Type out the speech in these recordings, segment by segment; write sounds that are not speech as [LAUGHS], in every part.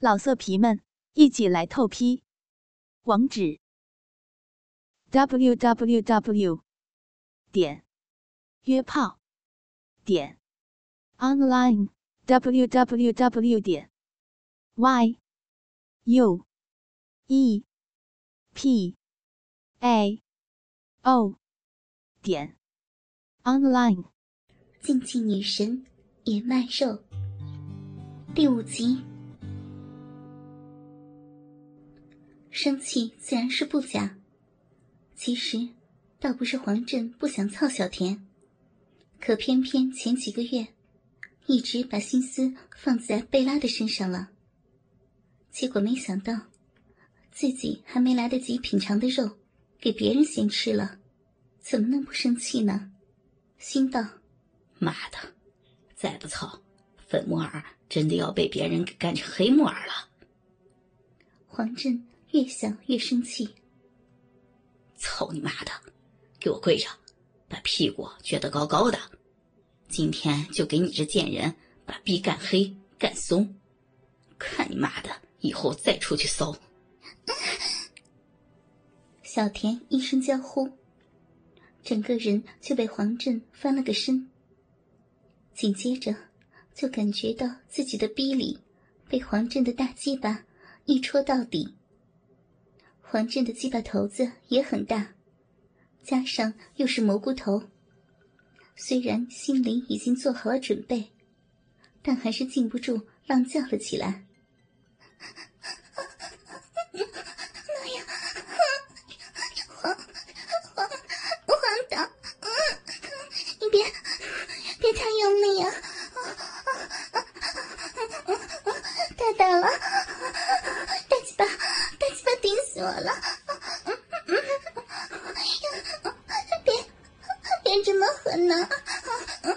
老色皮们，一起来透批！网址：w w w 点约炮点 online w w w 点 y u e p a o 点 online。竞技女神也卖肉第五集。生气自然是不假，其实倒不是黄振不想操小田，可偏偏前几个月一直把心思放在贝拉的身上了。结果没想到自己还没来得及品尝的肉，给别人先吃了，怎么能不生气呢？心道：妈的，再不操，粉木耳真的要被别人给干成黑木耳了。黄振。越想越生气。操你妈的！给我跪着，把屁股撅得高高的。今天就给你这贱人把逼干黑干松，看你妈的以后再出去骚！[LAUGHS] 小田一声娇呼，整个人就被黄振翻了个身。紧接着，就感觉到自己的逼里被黄振的大鸡巴一戳到底。黄振的鸡巴头子也很大，加上又是蘑菇头，虽然心里已经做好了准备，但还是禁不住浪叫了起来。妈呀！黄黄黄导，你别别太用力啊！太大了！死我了！别别这么狠呐！啊，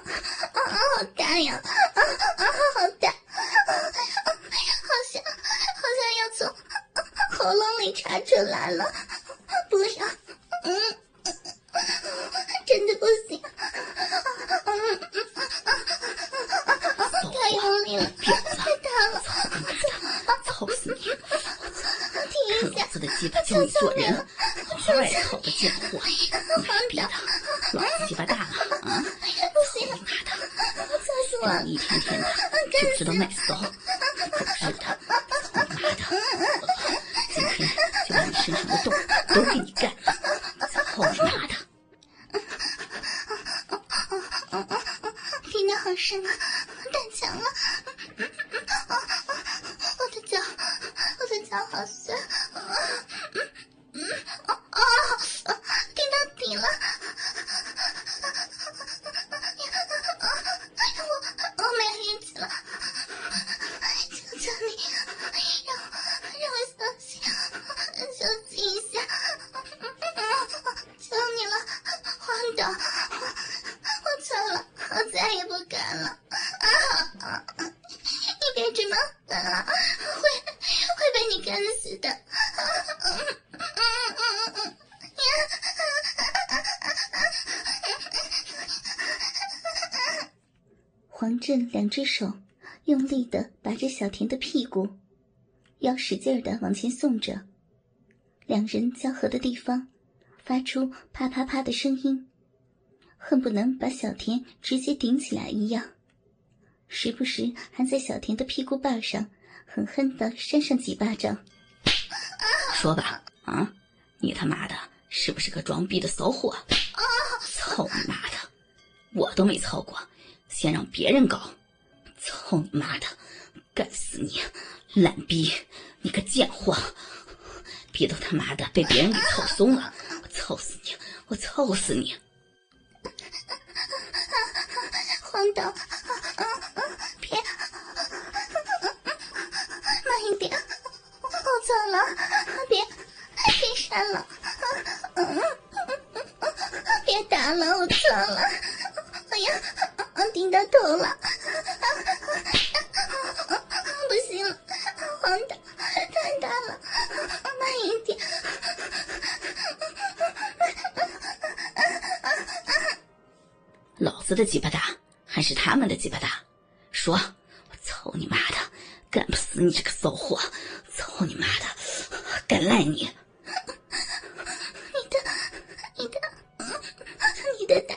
好大呀！啊啊，好大！好像好像要从喉咙里插出来了！不要！嗯，真的不行！太用力了！太大了！操死你！老子的鸡巴教你做人，好好的贱货！妈逼的，老子鸡巴大了 [LAUGHS] 啊！操你妈的！让你一天天的就知道卖骚，狗日的！妈的！今天就把你身上的洞都给你干了！操你妈的！听得好深啊，太强了！[LAUGHS] 我的脚，[LAUGHS] 我的脚好酸。黄振两只手用力的把着小田的屁股，要使劲的往前送着，两人交合的地方发出啪啪啪的声音，恨不能把小田直接顶起来一样，时不时还在小田的屁股瓣上狠狠的扇上几巴掌。说吧，啊，你他妈的是不是个装逼的骚货？操你妈的，我都没操过。先让别人搞，操你妈的，干死你，懒逼，你个贱货，逼都他妈的被别人给操松了，我操死你，我操死你！[LAUGHS] 黄导，别，慢一点，我错了，别，别删了，别打了，我错了，哎呀！顶到头了，[LAUGHS] 不行了，黄大太大了，慢一点。老子的鸡巴大还是他们的鸡巴大？说，我操你妈的，干不死你这个骚货！货！操你妈的，敢赖你！你的，你的，你的大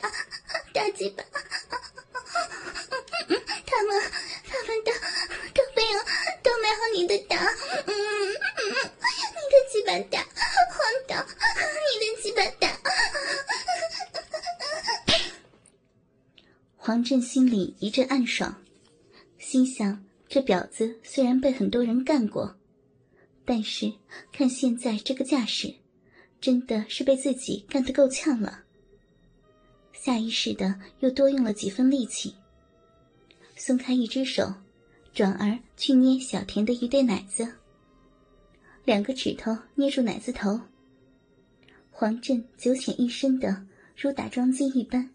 大鸡巴！他们，他们的都没有，都没有你的大。嗯嗯，你的鸡巴大，黄导，你的鸡巴大。黄振心里一阵暗爽，心想：这婊子虽然被很多人干过，但是看现在这个架势，真的是被自己干得够呛了。下意识的又多用了几分力气，松开一只手，转而去捏小田的一对奶子，两个指头捏住奶子头。黄振九浅一深的如打桩机一般。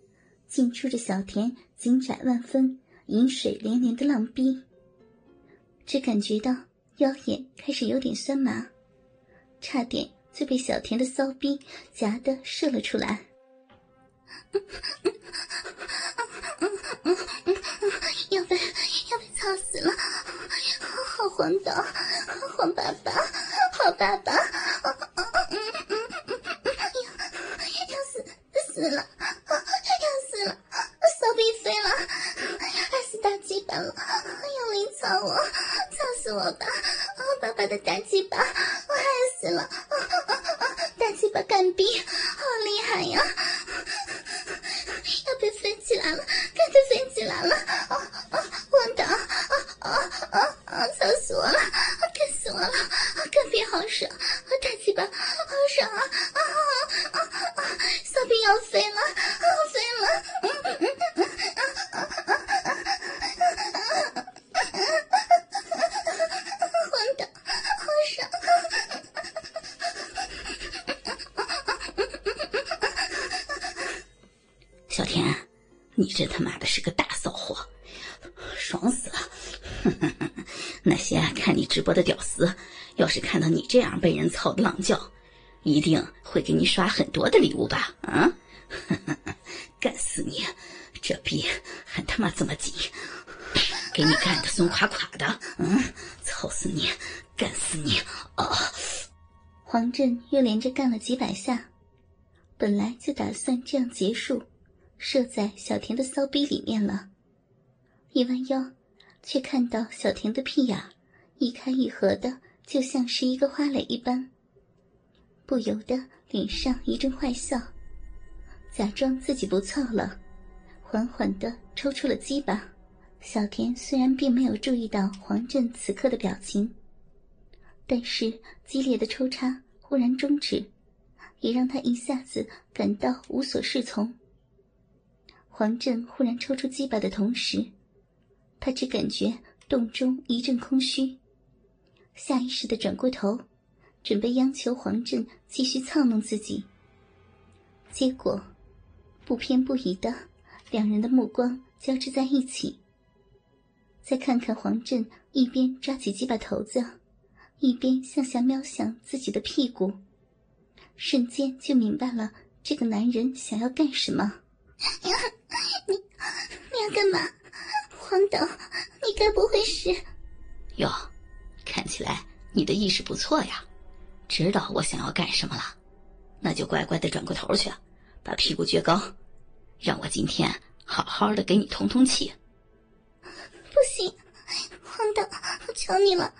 进出着小田紧窄万分、饮水连连的浪逼，只感觉到腰眼开始有点酸麻，差点就被小田的骚逼夹得射了出来。要被要被操死了！好黄导，黄爸爸，好爸爸，要死死了！我吧，爸爸的大巴，我害死了！大鸡巴干逼，好厉害呀！要被飞起来了，干被飞起来了！王导，啊啊啊！操死我了，干死我了！干逼好爽，大鸡巴好爽啊！啊啊啊啊！小兵要飞了，这他妈的是个大骚货，爽死了！[LAUGHS] 那些看你直播的屌丝，要是看到你这样被人操的浪叫，一定会给你刷很多的礼物吧？啊！[LAUGHS] 干死你！这逼还他妈这么紧，给你干的松垮垮的！嗯，操死你！干死你！啊！黄振又连着干了几百下，本来就打算这样结束。射在小田的骚逼里面了，一弯腰，却看到小田的屁眼一开一合的，就像是一个花蕾一般。不由得脸上一阵坏笑，假装自己不操了，缓缓的抽出了鸡巴。小田虽然并没有注意到黄振此刻的表情，但是激烈的抽插忽然终止，也让他一下子感到无所适从。黄振忽然抽出鸡巴的同时，他只感觉洞中一阵空虚，下意识的转过头，准备央求黄振继续操弄自己。结果，不偏不倚的两人的目光交织在一起。再看看黄振一边抓起鸡巴头子，一边向下瞄向自己的屁股，瞬间就明白了这个男人想要干什么。[LAUGHS] 你你要干嘛，黄导？你该不会是……哟，看起来你的意识不错呀，知道我想要干什么了，那就乖乖的转过头去，把屁股撅高，让我今天好好的给你通通气。不行，黄导，我求你了，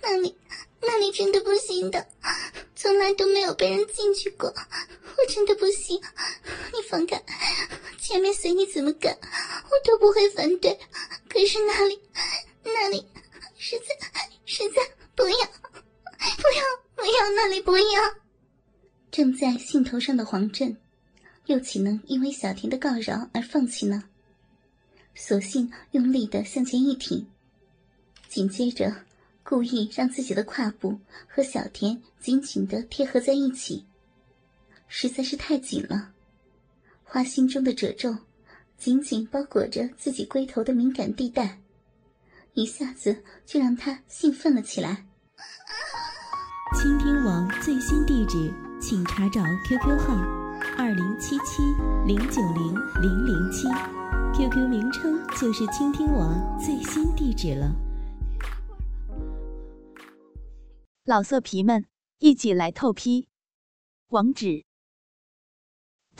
那里那里真的不行的，从来都没有被人进去过，我真的不行，你放开。前面随你怎么干，我都不会反对。可是那里，那里，实在，实在不要，不要，不要那里不要。正在兴头上的黄振，又岂能因为小田的告饶而放弃呢？索性用力的向前一挺，紧接着故意让自己的胯部和小田紧紧的贴合在一起，实在是太紧了。花心中的褶皱，紧紧包裹着自己龟头的敏感地带，一下子就让他兴奋了起来。倾听网最新地址，请查找 QQ 号：二零七七零九零零零七，QQ 名称就是倾听网最新地址了。老色皮们，一起来透批！网址